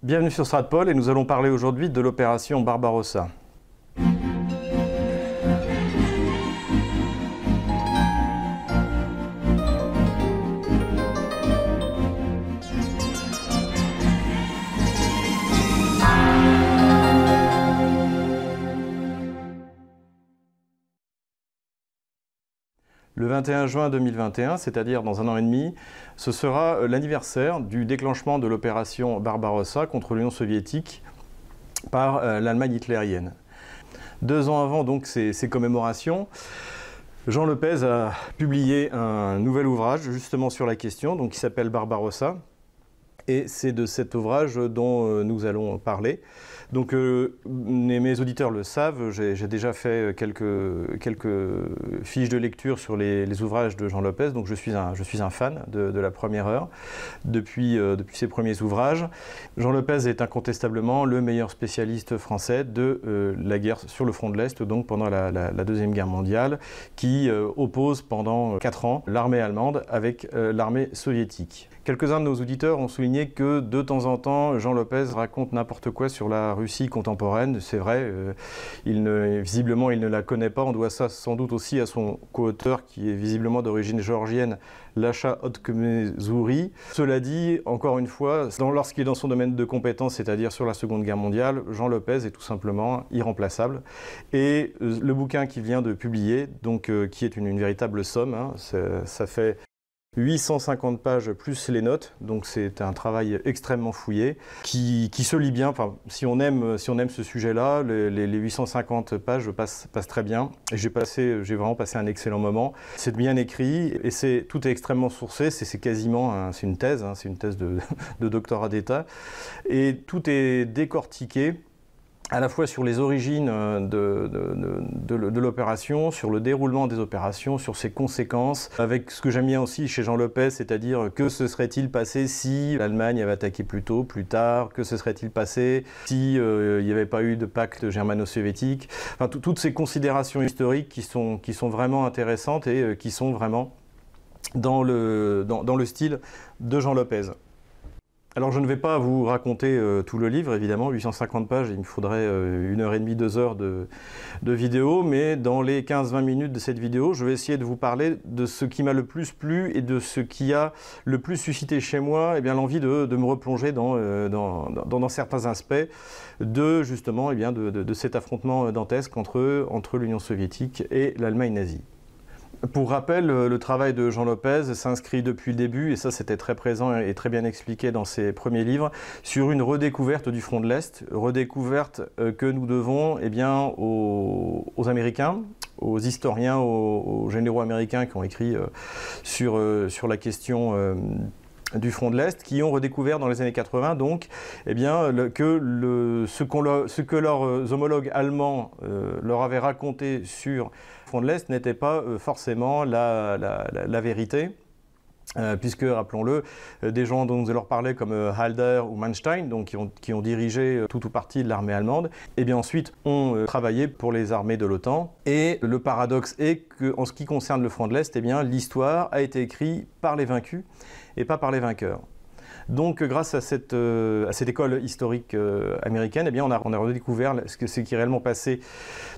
Bienvenue sur Stratpol et nous allons parler aujourd'hui de l'opération Barbarossa. Le 21 juin 2021, c'est-à-dire dans un an et demi, ce sera euh, l'anniversaire du déclenchement de l'opération Barbarossa contre l'Union soviétique par euh, l'Allemagne hitlérienne. Deux ans avant donc ces, commémorations, Jean Lopez a publié un nouvel ouvrage justement sur la question, donc qui s'appelle Barbarossa. Et c'est de cet ouvrage dont euh, nous allons parler. Donc euh, mes auditeurs le savent, j'ai déjà fait quelques, fiches de lecture sur les, ouvrages de Jean Lopez, donc je suis un, fan de, la première heure depuis, euh, depuis ses premiers ouvrages. Jean Lopez est incontestablement le meilleur spécialiste français de la guerre sur le front de l'Est, donc pendant la, Deuxième Guerre mondiale, qui oppose pendant quatre ans l'armée allemande avec l'armée soviétique. Quelques-uns de nos auditeurs ont souligné que de temps en temps, Jean Lopez raconte n'importe quoi sur la Russie contemporaine. C'est vrai, euh, il ne, visiblement il ne la connaît pas. On doit ça sans doute aussi à son co-auteur qui est visiblement d'origine géorgienne, Lacha Otkmezouri. Cela dit, encore une fois, lorsqu'il est dans son domaine de compétence, c'est-à-dire sur la Seconde Guerre mondiale, Jean Lopez est tout simplement irremplaçable. Et euh, le bouquin qu'il vient de publier, donc, euh, qui est une, véritable somme, hein, ça fait 850 pages plus les notes, donc c'est un travail extrêmement fouillé qui, se lit bien. Enfin, si on aime, si on aime ce sujet-là, les, 850 pages passent, très bien. J'ai j'ai vraiment passé un excellent moment. C'est bien écrit et c'est tout est extrêmement sourcé. C'est quasiment, une thèse, hein, c'est une thèse de, de doctorat d'État et tout est décortiqué à la fois sur les origines euh, de, l'opération, sur le déroulement des opérations, sur ses conséquences, avec ce que j'aime bien aussi chez Jean Lopez, c'est-à-dire que se serait-il passé si l'Allemagne avait attaqué plus tôt, plus tard, que se serait-il passé si euh, il n'y avait pas eu de pacte germano-soviétique, enfin, toutes ces considérations historiques qui sont, vraiment intéressantes et euh, qui sont vraiment dans le style de Jean Lopez. Alors je ne vais pas vous raconter euh, tout le livre, évidemment, 850 pages, il me faudrait euh, une heure et demie, deux heures de, vidéo, mais dans les 15-20 minutes de cette vidéo, je vais essayer de vous parler de ce qui m'a le plus plu et de ce qui a le plus suscité chez moi eh l'envie de, me replonger euh, dans, certains aspects de justement eh de, cet affrontement dantesque entre l'Union soviétique et l'Allemagne nazie. Pour rappel, le travail de Jean Lopez s'inscrit depuis le début, et ça c'était très présent et très bien expliqué dans ses premiers livres, sur une redécouverte du front de l'Est, redécouverte euh, que nous devons eh bien, aux, Américains, aux historiens, aux, généraux américains qui ont écrit euh, sur, euh, la question du front de l'Est, qui ont redécouvert dans les années 80 donc eh bien, ce, que leurs homologues allemands leur avaient raconté sur front de l'Est n'était pas euh, forcément la, vérité. Euh, puisque, rappelons-le, euh, des gens dont nous allons parler comme Halder ou Manstein, donc qui ont, dirigé tout ou partie de l'armée allemande, et eh bien ensuite ont travaillé pour les armées de l'OTAN. Et le paradoxe est qu'en ce qui concerne le front de l'Est, eh l'histoire a été écrite par les vaincus et pas par les vainqueurs. Donc, grâce à cette, euh, école historique euh, américaine, eh bien, on, a, redécouvert ce, que, ce qui est réellement passé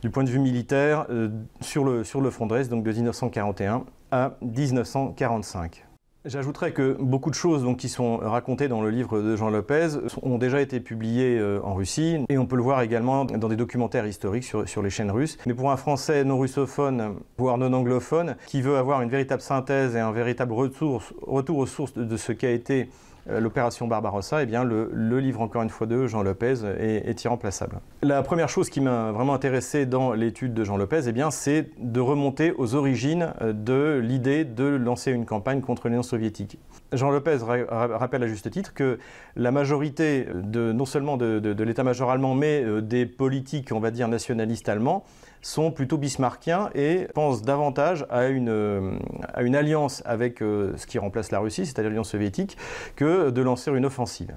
du point de vue militaire euh, sur, le, sur le front de donc de 1941 à 1945. J'ajouterais que beaucoup de choses donc, qui sont racontées dans le livre de Jean Lopez ont déjà été publiées en Russie et on peut le voir également dans des documentaires historiques sur, sur, les chaînes russes. Mais pour un Français non russophone, voire non anglophone, qui veut avoir une véritable synthèse et un véritable retour, retour aux sources de ce qu'a été l'opération Barbarossa, eh bien, le, livre encore une fois de Jean Lopez est, irremplaçable. La première chose qui m'a vraiment intéressé dans l'étude de Jean Lopez, eh bien, c'est de remonter aux origines euh, de l'idée de lancer une campagne contre l'Union soviétique. Jean Lopez rappelle à juste titre que la majorité de, non seulement de l'état-major allemand, mais euh, des politiques, on va dire, nationalistes allemands, sont plutôt bismarckiens et pensent davantage à une, euh, alliance avec euh, ce qui remplace la Russie, c'est-à-dire l'Union soviétique, que de lancer une offensive.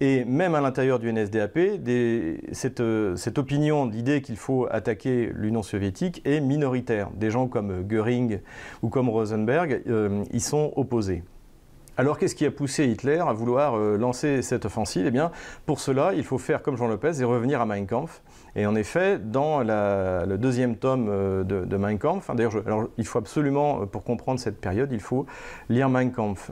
Et même à l'intérieur du NSDAP, cette, euh, cette, opinion d'idée qu'il faut attaquer l'Union soviétique est minoritaire. Des gens comme Goering ou comme Rosenberg y sont opposés. Alors qu'est-ce qui a poussé Hitler à vouloir lancer cette offensive? Eh bien, pour cela, il faut faire comme Jean Lopez et revenir à Mein Kampf. Et en effet, dans le deuxième tome euh, de, Mein Kampf, d'ailleurs, il faut absolument, euh, pour comprendre cette période, il faut lire Mein Kampf.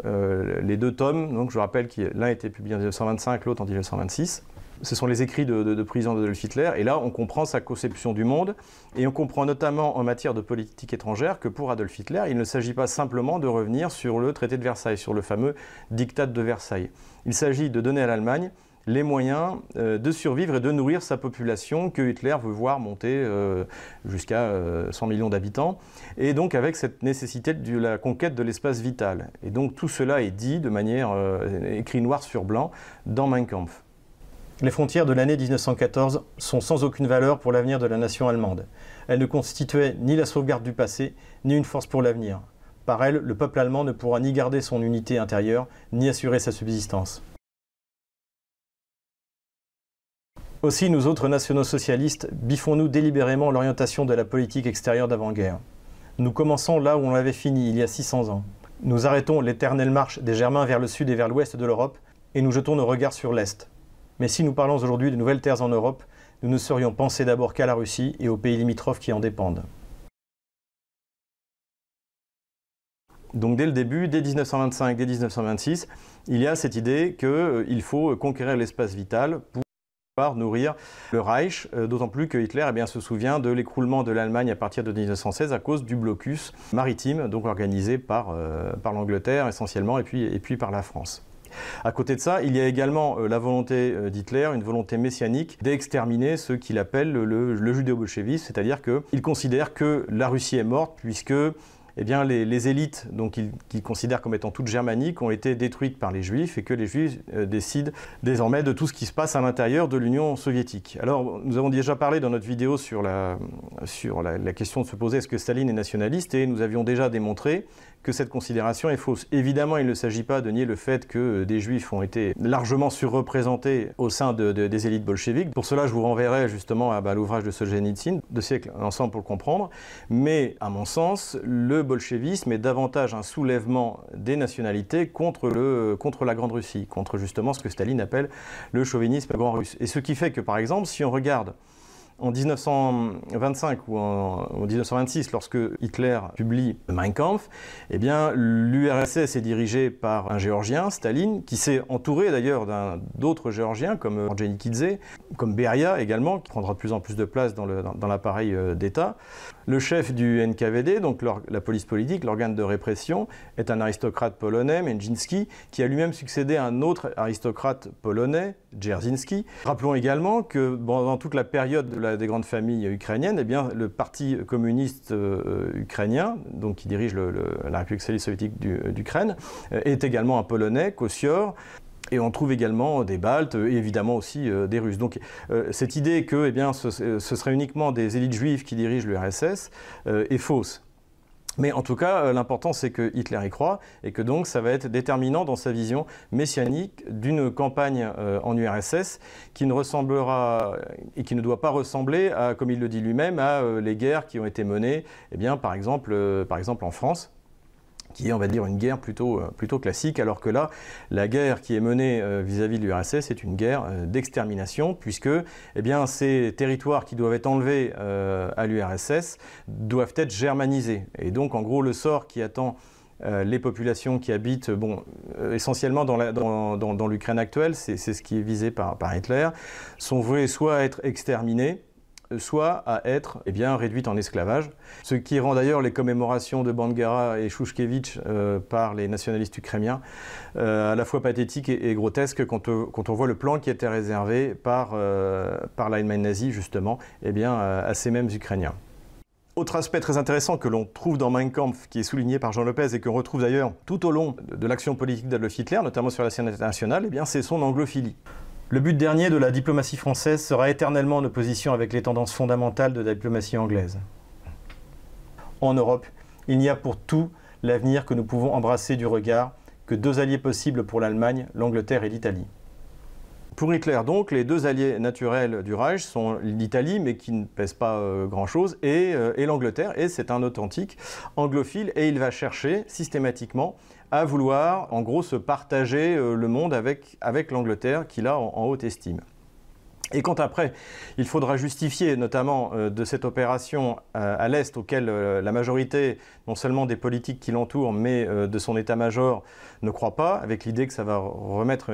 les deux tomes, donc je rappelle que l'un a été publié en 1925, l'autre en 1926 ce sont les écrits de, de, président d'Adolf Hitler, et là on comprend sa conception du monde, et on comprend notamment en matière de politique étrangère que pour Adolf Hitler, il ne s'agit pas simplement de revenir sur le traité de Versailles, sur le fameux diktat de Versailles. Il s'agit de donner à l'Allemagne les moyens euh, de survivre et de nourrir sa population que Hitler veut voir monter euh, jusqu'à 100 euh, millions d'habitants, et donc avec cette nécessité de la conquête de l'espace vital. Et donc tout cela est dit de manière écrit noir sur blanc dans Mein Kampf. Les frontières de l'année 1914 sont sans aucune valeur pour l'avenir de la nation allemande. Elles ne constituaient ni la sauvegarde du passé, ni une force pour l'avenir. Par elles, le peuple allemand ne pourra ni garder son unité intérieure, ni assurer sa subsistance. Aussi, nous autres nationaux socialistes biffons-nous délibérément l'orientation de la politique extérieure d'avant-guerre. Nous commençons là où on l'avait fini, il y a 600 ans. Nous arrêtons l'éternelle marche des Germains vers le sud et vers l'ouest de l'Europe, et nous jetons nos regards sur l'Est, mais si nous parlons aujourd'hui de nouvelles terres en Europe, nous ne serions pensés d'abord qu'à la Russie et aux pays limitrophes qui en dépendent. Donc dès le début, dès 1925, dès 1926, il y a cette idée qu'il faut conquérir l'espace vital pour nourrir le Reich, euh, d'autant plus que Hitler eh se souvient de l'écroulement de l'Allemagne à partir de 1916 à cause du blocus maritime, donc organisé par, euh, l'Angleterre essentiellement et puis, par la France. À côté de ça, il y a également euh, la volonté d'Hitler, une volonté messianique, d'exterminer ce qu'il appelle le, judéo-bolchevisme, c'est-à-dire qu'il considère que la Russie est morte puisque eh bien, les, élites qu'il considère comme étant toutes germaniques ont été détruites par les juifs et que les juifs euh, décident désormais de tout ce qui se passe à l'intérieur de l'Union soviétique. Alors, nous avons déjà parlé dans notre vidéo sur la, sur la question de se poser est-ce que Staline est nationaliste? Et nous avions déjà démontré que cette considération est fausse. Évidemment, il ne s'agit pas de nier le fait que des juifs ont été largement surreprésentés au sein des élites bolcheviques. Pour cela, je vous renverrai justement à bah, l'ouvrage de Solzhenitsyn, de siècles ensemble pour le comprendre. Mais à mon sens, le bolchevisme est davantage un soulèvement des nationalités contre, le, contre la Grande Russie, contre justement ce que Staline appelle le chauvinisme grand russe. Et ce qui fait que, par exemple, si on regarde en 1925 ou en, 1926, lorsque Hitler publie Mein Kampf, eh bien, l'URSS est dirigée par un Géorgien, Staline, qui s'est entouré d'ailleurs d'autres Géorgiens comme Orgenikidze, comme Beria également, qui prendra de plus en plus de place dans l'appareil euh, d'État. Le chef du NKVD, donc la police politique, l'organe de répression, est un aristocrate polonais, Menjinski, qui a lui-même succédé à un autre aristocrate polonais, Dzerzhinsky. Rappelons également que dans toute la période des grandes familles ukrainiennes, eh bien, le parti communiste euh, ukrainien, qui dirige la République soviétique d'Ukraine, euh, est également un polonais, Kossior. Et on trouve également des Baltes et évidemment aussi euh, des Russes. Donc euh, cette idée que eh ce, serait uniquement des élites juives qui dirigent l'URSS euh, est fausse. Mais en tout cas, l'important c'est que Hitler y croit et que donc ça va être déterminant dans sa vision messianique d'une campagne en URSS qui ne ressemblera et qui ne doit pas ressembler à, comme il le dit lui-même, à les guerres qui ont été menées, eh par exemple en France qui est, on va dire, une guerre plutôt, euh, plutôt classique, alors que là, la guerre qui est menée euh, vis-à-vis de l'URSS est une guerre euh, d'extermination, puisque eh ces territoires qui doivent être enlevés à l'URSS doivent être germanisés. Et donc, en gros, le sort qui attend les populations qui habitent, essentiellement dans l'Ukraine actuelle, c'est ce qui est visé par, Hitler, sont voués soit à être exterminés, soit à être eh bien, réduite en esclavage. Ce qui rend d'ailleurs les commémorations de Bangara et Shushkevich euh, par les nationalistes ukrainiens euh, à la fois pathétiques et, grotesques quand, euh, on voit le plan qui était réservé par, par l'Allemagne nazie justement eh bien, à ces mêmes Ukrainiens. Autre aspect très intéressant que l'on trouve dans Mein Kampf, qui est souligné par Jean Lopez et qu'on retrouve d'ailleurs tout au long de l'action politique d'Adolf Hitler, notamment sur la scène internationale, eh c'est son anglophilie. Le but dernier de la diplomatie française sera éternellement en opposition avec les tendances fondamentales de la diplomatie anglaise. En Europe, il n'y a pour tout l'avenir que nous pouvons embrasser du regard que deux alliés possibles pour l'Allemagne, l'Angleterre et l'Italie. Pour Hitler, donc, les deux alliés naturels du Reich sont l'Italie, mais qui ne pèse pas euh, grand-chose, et, euh, et l'Angleterre, et c'est un authentique anglophile, et il va chercher systématiquement à vouloir, en gros, se partager euh, le monde avec, l'Angleterre qu'il a en haute estime. Et quand après, il faudra justifier notamment euh, de cette opération euh, à l'Est, auquel euh, la majorité, non seulement des politiques qui l'entourent, mais de son état-major, ne croit pas, avec l'idée que ça va remettre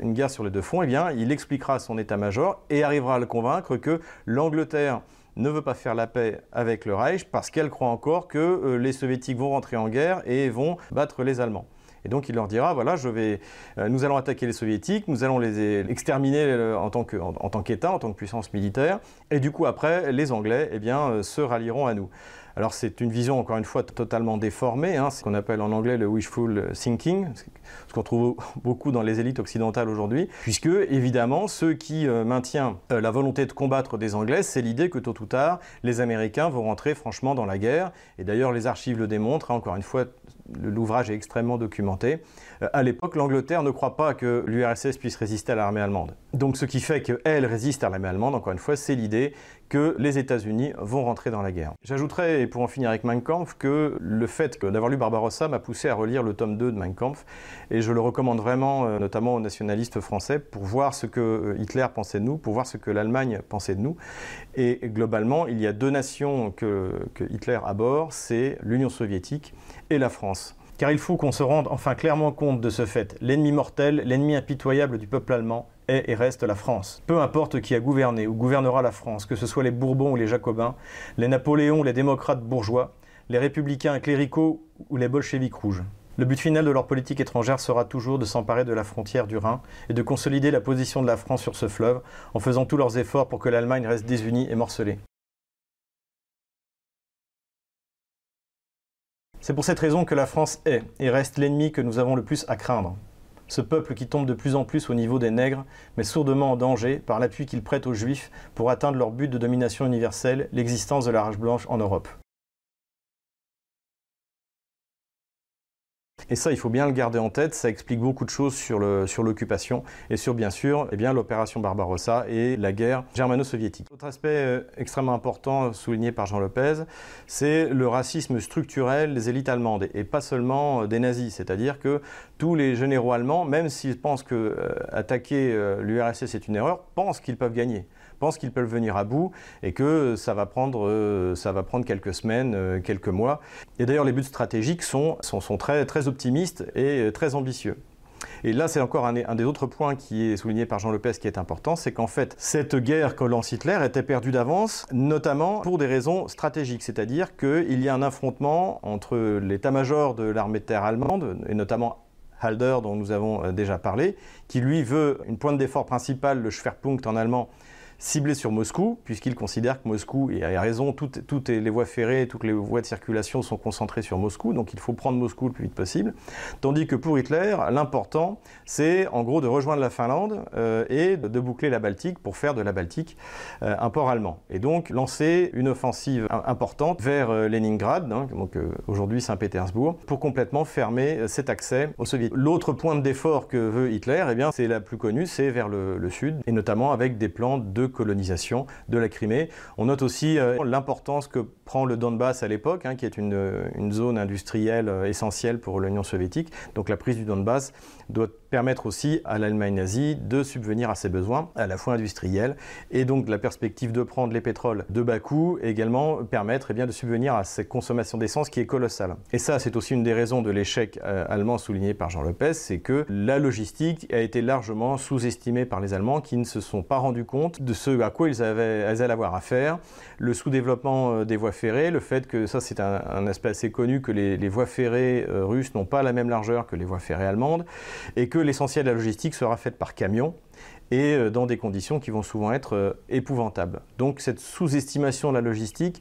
une guerre sur les deux fronts, eh bien, il expliquera à son état-major et arrivera à le convaincre que l'Angleterre ne veut pas faire la paix avec le Reich parce qu'elle croit encore que les soviétiques vont rentrer en guerre et vont battre les Allemands. Et donc il leur dira voilà, je vais, euh, nous allons attaquer les soviétiques, nous allons les exterminer euh, en tant que- en- tant qu'État, en, tant que puissance militaire, et du coup après les Anglais eh bien, euh, se rallieront à nous. Alors c'est une vision encore une fois totalement déformée, hein, ce qu'on appelle en anglais le wishful thinking, ce qu'on trouve beaucoup dans les élites occidentales aujourd'hui, puisque évidemment ceux qui maintiennent euh, la volonté de combattre des Anglais, c'est l'idée que tôt ou tard les Américains vont rentrer franchement dans la guerre, et d'ailleurs les archives le démontrent, hein, encore une fois l'ouvrage est extrêmement documenté. Euh, à l'époque, l'Angleterre ne croit pas que l'URSS puisse résister à l'armée allemande. Donc ce qui fait qu'elle résiste à l'armée allemande, encore une fois, c'est l'idée que les États-Unis vont rentrer dans la guerre. J'ajouterais, et pour en finir avec Mein Kampf, que le fait d'avoir lu Barbarossa m'a poussé à relire le tome 2 de Mein Kampf, et je le recommande vraiment, euh, notamment aux nationalistes français, pour voir ce que euh, Hitler pensait de nous, pour voir ce que l'Allemagne pensait de nous. Et globalement, il y a deux nations que, que Hitler aborde, c'est l'Union soviétique et la France. Car il faut qu'on se rende enfin clairement compte de ce fait. L'ennemi mortel, l'ennemi impitoyable du peuple allemand est et reste la France. Peu importe qui a gouverné ou gouvernera la France, que ce soit les Bourbons ou les Jacobins, les Napoléons ou les démocrates bourgeois, les républicains cléricaux ou les bolcheviks rouges. Le but final de leur politique étrangère sera toujours de s'emparer de la frontière du Rhin et de consolider la position de la France sur ce fleuve en faisant tous leurs efforts pour que l'Allemagne reste désunie et morcelée. C'est pour cette raison que la France est et reste l'ennemi que nous avons le plus à craindre. Ce peuple qui tombe de plus en plus au niveau des nègres, mais sourdement en danger par l'appui qu'il prête aux juifs pour atteindre leur but de domination universelle, l'existence de la rage blanche en Europe. Et ça, il faut bien le garder en tête, ça explique beaucoup de choses sur le- sur l'occupation et sur, bien sûr, eh bien, l'opération Barbarossa et la guerre germano-soviétique. Autre aspect euh, extrêmement important souligné par Jean Lopez, c'est le racisme structurel des élites allemandes, et pas seulement euh, des nazis, c'est-à-dire que tous les généraux allemands, même s'ils pensent que euh, l'URSS est une erreur, pensent qu'ils peuvent gagner qu'ils peuvent venir à bout et que ça va prendre, euh, ça va prendre quelques semaines, euh, quelques mois. Et d'ailleurs, les buts stratégiques sont, sont, très, très optimistes et euh, très ambitieux. Et là, c'est encore un, un des autres points qui est souligné par Jean Lopez qui est important, c'est qu'en fait, cette guerre que lance Hitler était perdue d'avance, notamment pour des raisons stratégiques, c'est-à-dire qu'il y a un affrontement entre l'état-major de l'armée de terre allemande, et notamment Halder, dont nous avons déjà parlé, qui lui veut une pointe d'effort principale, le Schwerpunkt en allemand, ciblé sur Moscou, puisqu'il considère que Moscou, et a raison, toutes, toutes les voies ferrées, toutes les voies de circulation sont concentrées sur Moscou, donc il faut prendre Moscou le plus vite possible. Tandis que pour Hitler, l'important, c'est en gros de rejoindre la Finlande euh, et de, boucler la Baltique pour faire de la Baltique euh, un port allemand. Et donc lancer une offensive importante vers euh, Leningrad, hein, donc aujourd'hui Saint-Pétersbourg, pour complètement fermer cet accès aux soviétiques. L'autre point d'effort que veut Hitler, eh c'est la plus connue, c'est vers le, le sud, et notamment avec des plans de colonisation de la Crimée. On note aussi euh, l'importance que prend le Donbass à l'époque, hein, qui est une, une, zone industrielle euh, essentielle pour l'Union soviétique. Donc la prise du Donbass doit permettre aussi à l'Allemagne nazie de subvenir à ses besoins, à la fois industriels, et donc la perspective de prendre les pétroles de bas coût, également permettre eh bien, de subvenir à cette consommation d'essence qui est colossale. Et ça, c'est aussi une des raisons de l'échec euh, allemand souligné par Jean Lopez, c'est que la logistique a été largement sous-estimée par les Allemands qui ne se sont pas rendus compte de ce à quoi ils, avaient, ils allaient avoir affaire, le sous-développement euh, des voies ferrées, le fait que ça c'est un, aspect assez connu que les, les voies ferrées euh, russes n'ont pas la même largeur que les voies ferrées allemandes, et que l'essentiel de la logistique sera faite par camion et euh, dans des conditions qui vont souvent être euh, épouvantables. Donc cette sous-estimation de la logistique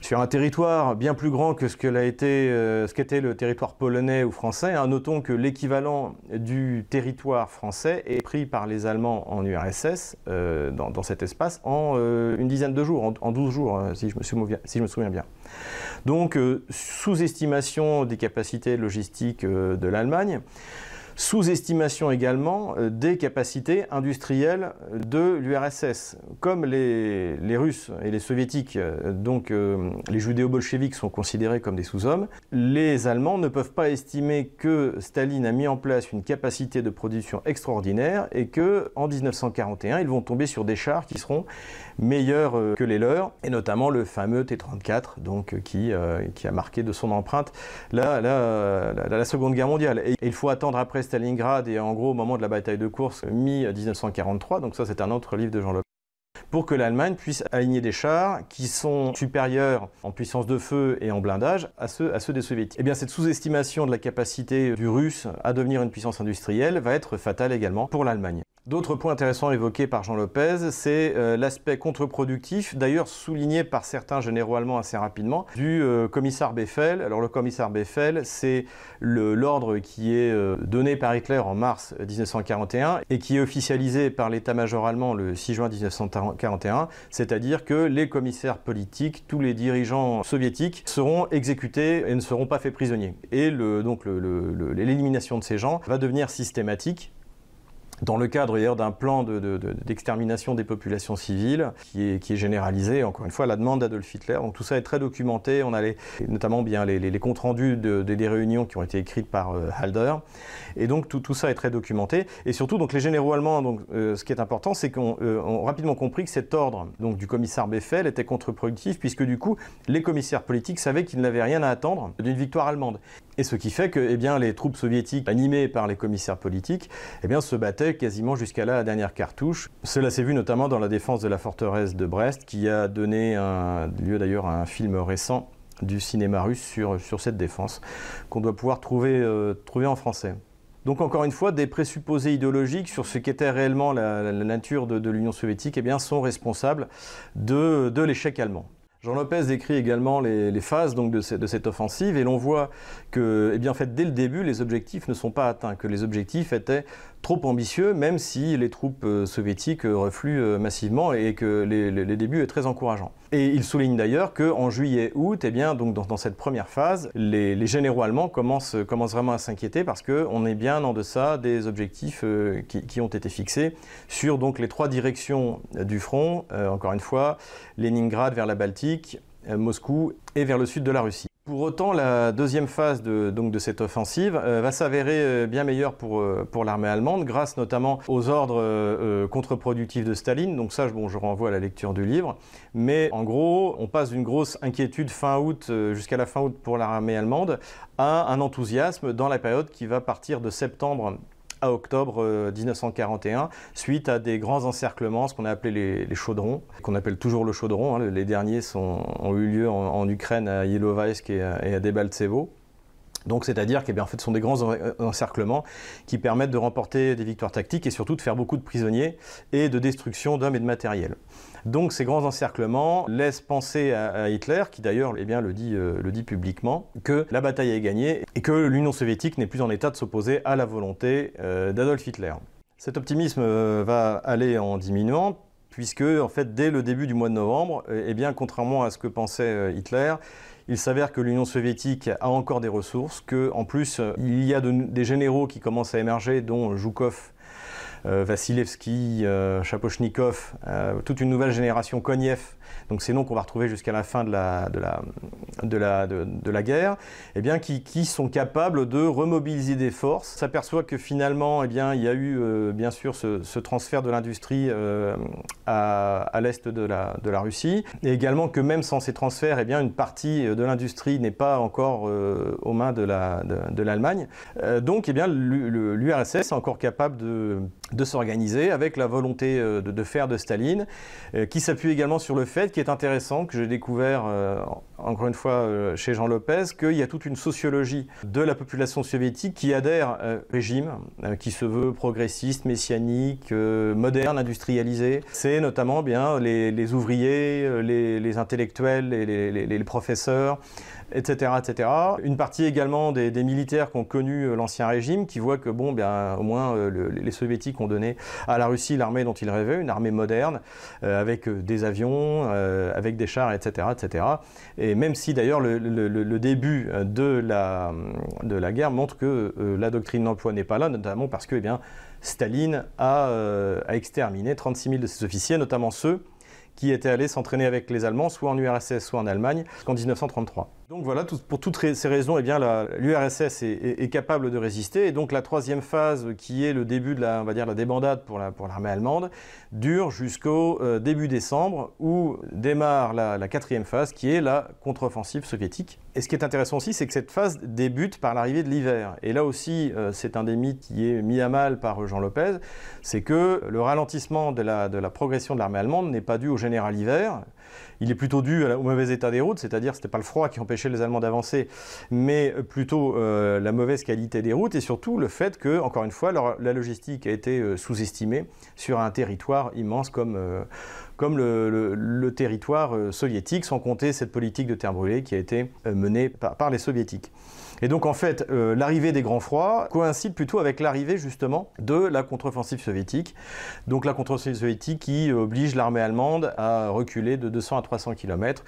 sur un territoire bien plus grand que ce euh, qu'était le territoire polonais ou français, hein, notons que l'équivalent du territoire français est pris par les Allemands en URSS dans, cet espace en une dizaine de jours, en, en 12 jours, hein, si je me souviens bien. Donc sous-estimation des capacités logistiques de l'Allemagne Sous-estimation également euh, des capacités industrielles de l'URSS. Comme les, Russes et les Soviétiques, euh, donc euh, les judéo-bolcheviques sont considérés comme des sous-hommes, les Allemands ne peuvent pas estimer que Staline a mis en place une capacité de production extraordinaire et que en 1941, ils vont tomber sur des chars qui seront meilleurs que les leurs, et notamment le fameux T-34, donc qui, qui a marqué de son empreinte la, la, la, Seconde Guerre mondiale. Et il faut attendre après Stalingrad et en gros au moment de la bataille de course mi-1943, donc ça c'est un autre livre de Jean Lopez, pour que l'Allemagne puisse aligner des chars qui sont supérieurs en puissance de feu et en blindage à ceux, à ceux des soviétiques. Et eh bien cette sous-estimation de la capacité du russe à devenir une puissance industrielle va être fatale également pour l'Allemagne. D'autres points intéressants évoqués par Jean Lopez, c'est euh, l'aspect contre-productif, d'ailleurs souligné par certains généraux allemands assez rapidement, du euh, commissaire Beffel. Alors le commissaire Beffel, c'est l'ordre qui est euh, donné par Hitler en mars 1941 et qui est officialisé par l'état-major allemand le 6 juin 1941, c'est-à-dire que les commissaires politiques, tous les dirigeants soviétiques seront exécutés et ne seront pas faits prisonniers. Et donc l'élimination de ces gens va devenir systématique dans le cadre d'un plan d'extermination des populations civiles qui est, généralisé, encore une fois, à la demande d'Adolf Hitler. Donc tout ça est très documenté. On a notamment bien les, comptes rendus des réunions qui ont été écrites par euh, Halder. Et donc tout, ça est très documenté. Et surtout, donc les généraux allemands, donc, euh, ce qui est important, c'est qu'on euh, ont rapidement compris que cet ordre du commissaire Beffel était contre-productif, puisque du coup, les commissaires politiques savaient qu'ils n'avaient rien à attendre d'une victoire allemande. Et ce qui fait que eh les troupes soviétiques, animées par les commissaires politiques, eh se battaient quasiment jusqu'à la dernière cartouche. Cela s'est vu notamment dans la défense de la forteresse de Brest, qui a donné lieu d'ailleurs à un film récent du cinéma russe sur, cette défense, qu'on doit pouvoir trouver, euh, trouver en français. Donc encore une fois, des présupposés idéologiques sur ce qu'était réellement la, nature de, l'Union soviétique eh sont responsables de l'échec allemand. Jean Lopez décrit également les, phases de, cette offensive et l'on voit que, eh dès le début, les objectifs ne sont pas atteints, que les objectifs étaient trop ambitieux, même si les troupes euh, soviétiques euh, refluent euh, massivement et que les, les, débuts est très encourageant. Et il souligne d'ailleurs qu'en juillet-août, eh donc dans, cette première phase, les, généraux allemands commencent, vraiment à s'inquiéter parce qu'on est bien en deçà des objectifs qui, ont été fixés sur les trois directions du front, encore une fois, Leningrad vers la Baltique, Moscou et vers le sud de la Russie. Pour autant, la deuxième phase de, donc, de cette offensive euh, va s'avérer euh, bien meilleure pour, euh, pour l'armée allemande, grâce notamment aux ordres contre-productifs de Staline. Donc ça, bon, je renvoie à la lecture du livre. Mais en gros, on passe d'une grosse inquiétude fin août jusqu'à la fin août pour l'armée allemande à un enthousiasme dans la période qui va partir de septembre octobre 1941, euh, suite à des grands encerclements, ce qu'on a appelé les, chaudrons, qu'on appelle toujours le chaudron. Hein. Les derniers ont eu lieu en, Ukraine à Ilovaisk et à, et à Debaltsevo. Donc, c'est-à-dire qu'en en fait, ce sont des grands encerclements qui permettent de remporter des victoires tactiques et surtout de faire beaucoup de prisonniers et de destruction d'hommes et de matériel. Donc, ces grands encerclements laissent penser à, Hitler, qui d'ailleurs eh bien, le, dit, euh, le dit publiquement, que la bataille est gagnée et que l'Union soviétique n'est plus en état de s'opposer à la volonté euh, d'Adolf Hitler. Cet optimisme euh, va aller en diminuant puisque en fait dès le début du mois de novembre, eh contrairement à ce que pensait Hitler, il s'avère que l'Union soviétique a encore des ressources, qu'en plus, il y a des généraux qui commencent à émerger, dont Zhukov, euh, Vassilevski, euh, Chapochnikov, euh, toute une nouvelle génération, Koniev, donc ces noms qu'on va retrouver jusqu'à la fin de la, de la, de la, de, la guerre, eh bien, qui, qui, sont capables de remobiliser des forces. S'aperçoit que finalement, eh bien, il y a eu euh, bien sûr ce, transfert de l'industrie euh, à, à l'est de la, de la Russie, et également que même sans ces transferts, eh bien, une partie de l'industrie n'est pas encore euh, aux mains de l'Allemagne. La, de, donc, eh bien, l'URSS est encore capable de, de s'organiser avec la volonté de, de faire de Staline, qui s'appuie également sur le fait qui est intéressant, que j'ai découvert euh, encore une fois euh, chez Jean Lopez, qu'il y a toute une sociologie de la population soviétique qui adhère euh, au régime, qui se veut progressiste, messianique, moderne, industrialisé. C'est notamment bien les, ouvriers, les, intellectuels, les, les professeurs, etc., etc. Une partie également des, militaires qui ont connu euh, l'ancien régime, qui voient que, bon, bien, au moins, euh, les soviétiques ont donné à la Russie l'armée dont ils rêvaient, une armée moderne, euh, avec des avions, avec des chars, etc., etc. Et même si, d'ailleurs, le, début de la, de la guerre montre que la doctrine d'emploi n'est pas là, notamment parce que, eh bien, Staline a, a exterminé 36 000 de ses officiers, notamment ceux qui étaient allés s'entraîner avec les Allemands, soit en URSS, soit en Allemagne, en 1933. Donc voilà, pour toutes ces raisons, eh l'URSS est, capable de résister. Et donc la troisième phase, qui est le début de la, on va dire, la débandade pour l'armée allemande, dure jusqu'au euh, début décembre, où démarre la, quatrième phase, qui est la contre-offensive soviétique. Et ce qui est intéressant aussi, c'est que cette phase débute par l'arrivée de l'hiver. Et là aussi, euh, c'est un des mythes qui est mis à mal par Jean Lopez, c'est que le ralentissement de la progression de l'armée allemande n'est pas dû au général hiver, il est plutôt dû au mauvais état des routes, c'est-à-dire que ce n'était pas le froid qui empêchait les Allemands d'avancer, mais plutôt euh, la mauvaise qualité des routes et surtout le fait que, encore une fois, la logistique a été euh, sous-estimée sur un territoire immense euh, comme le, territoire soviétique, sans compter cette politique de terre brûlée qui a été menée par les soviétiques. Et donc en fait, euh, l'arrivée des grands froids coïncide plutôt avec l'arrivée justement de la contre-offensive soviétique. Donc la contre-offensive soviétique qui oblige l'armée allemande à reculer de 200 à 300 km.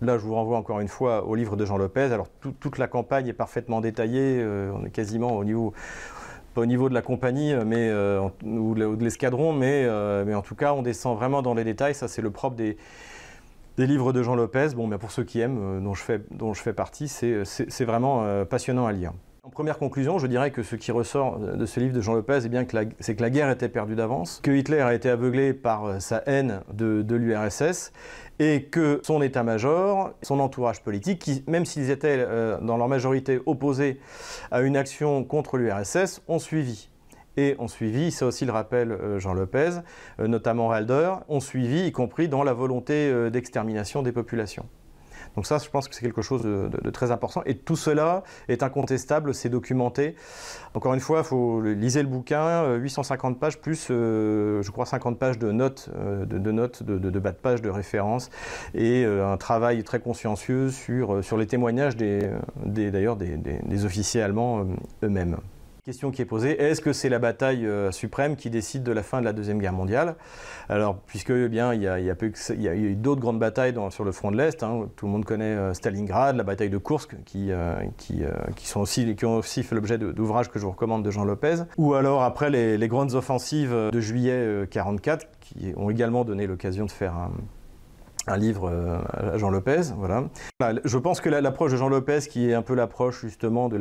Là, je vous renvoie encore une fois au livre de Jean Lopez. Alors toute la campagne est parfaitement détaillée, euh, on est quasiment au niveau pas au niveau de la compagnie mais, euh, ou de l'escadron, mais, mais en tout cas, on descend vraiment dans les détails. Ça, c'est le propre des, des livres de Jean Lopez. Bon, mais pour ceux qui aiment, euh, dont, je fais, partie, c'est vraiment euh, passionnant à lire. En première conclusion, je dirais que ce qui ressort de ce livre de Jean Lopez, eh c'est que la guerre était perdue d'avance, que Hitler a été aveuglé par euh, sa haine de, l'URSS et que son état-major, son entourage politique, qui, même s'ils étaient dans leur majorité opposés à une action contre l'URSS, ont suivi et ont suivi, c'est aussi le rappel euh, Jean Lopez, euh, notamment Halder, ont suivi, y compris dans la volonté euh, d'extermination des populations. Donc ça, je pense que c'est quelque chose de, très important. Et tout cela est incontestable, c'est documenté. Encore une fois, il faut liser le bouquin, 850 pages plus, je crois, 50 pages de notes, de, notes, de, bas de page de référence, et un travail très consciencieux sur, les témoignages d'ailleurs des officiers allemands eux-mêmes question qui est posée, est-ce que c'est la bataille euh, suprême qui décide de la fin de la Deuxième Guerre mondiale? Alors, puisque eh bien, il y a, eu d'autres grandes batailles sur le front de l'Est, hein. tout le monde connaît euh, Stalingrad, la bataille de Kursk, qui, euh, qui, sont aussi, qui ont aussi fait l'objet d'ouvrages que je vous recommande de Jean Lopez, ou alors après les, les grandes offensives de juillet 1944, qui ont également donné l'occasion de faire un, un livre euh, à Jean Lopez. Voilà. Je pense que l'approche de Jean Lopez, qui est un peu l'approche justement de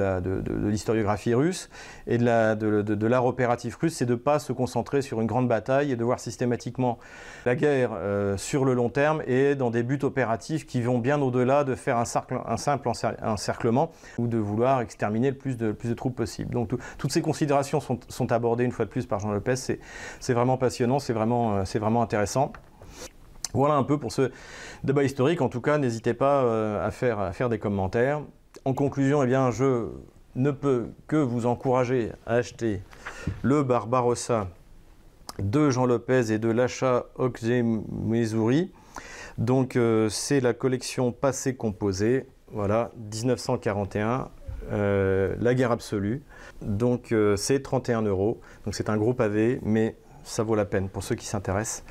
l'historiographie russe et de l'art opératif russe, c'est de ne pas se concentrer sur une grande bataille et de voir systématiquement la guerre euh, sur le long terme et dans des buts opératifs qui vont bien au-delà de faire un, un, simple encerclement ou de vouloir exterminer le plus de, plus de troupes possible. Donc toutes ces considérations sont, abordées une fois de plus par Jean Lopez. C'est vraiment passionnant, c'est vraiment, euh, vraiment intéressant. Voilà un peu pour ce débat historique. En tout cas, n'hésitez pas euh, à faire, des commentaires. En conclusion, eh bien, je ne peux que vous encourager à acheter le Barbarossa de Jean Lopez et de l'achat Oxé Missouri. Donc, euh, c'est la collection passé composée. Voilà, 1941, euh, la guerre absolue. Donc, c'est 31 euros. Donc, c'est un gros pavé, mais ça vaut la peine pour ceux qui s'intéressent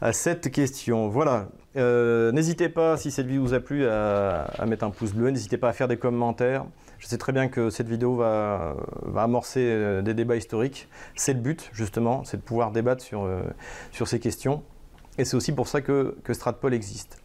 à cette question. Voilà. Euh, n'hésitez pas, si cette vidéo vous a plu, à, mettre un pouce bleu. N'hésitez pas à faire des commentaires. Je sais très bien que cette vidéo va, amorcer euh, des débats historiques. C'est le but, justement, c'est de pouvoir débattre sur, euh, sur ces questions. Et c'est aussi pour ça que, que Stratpol existe.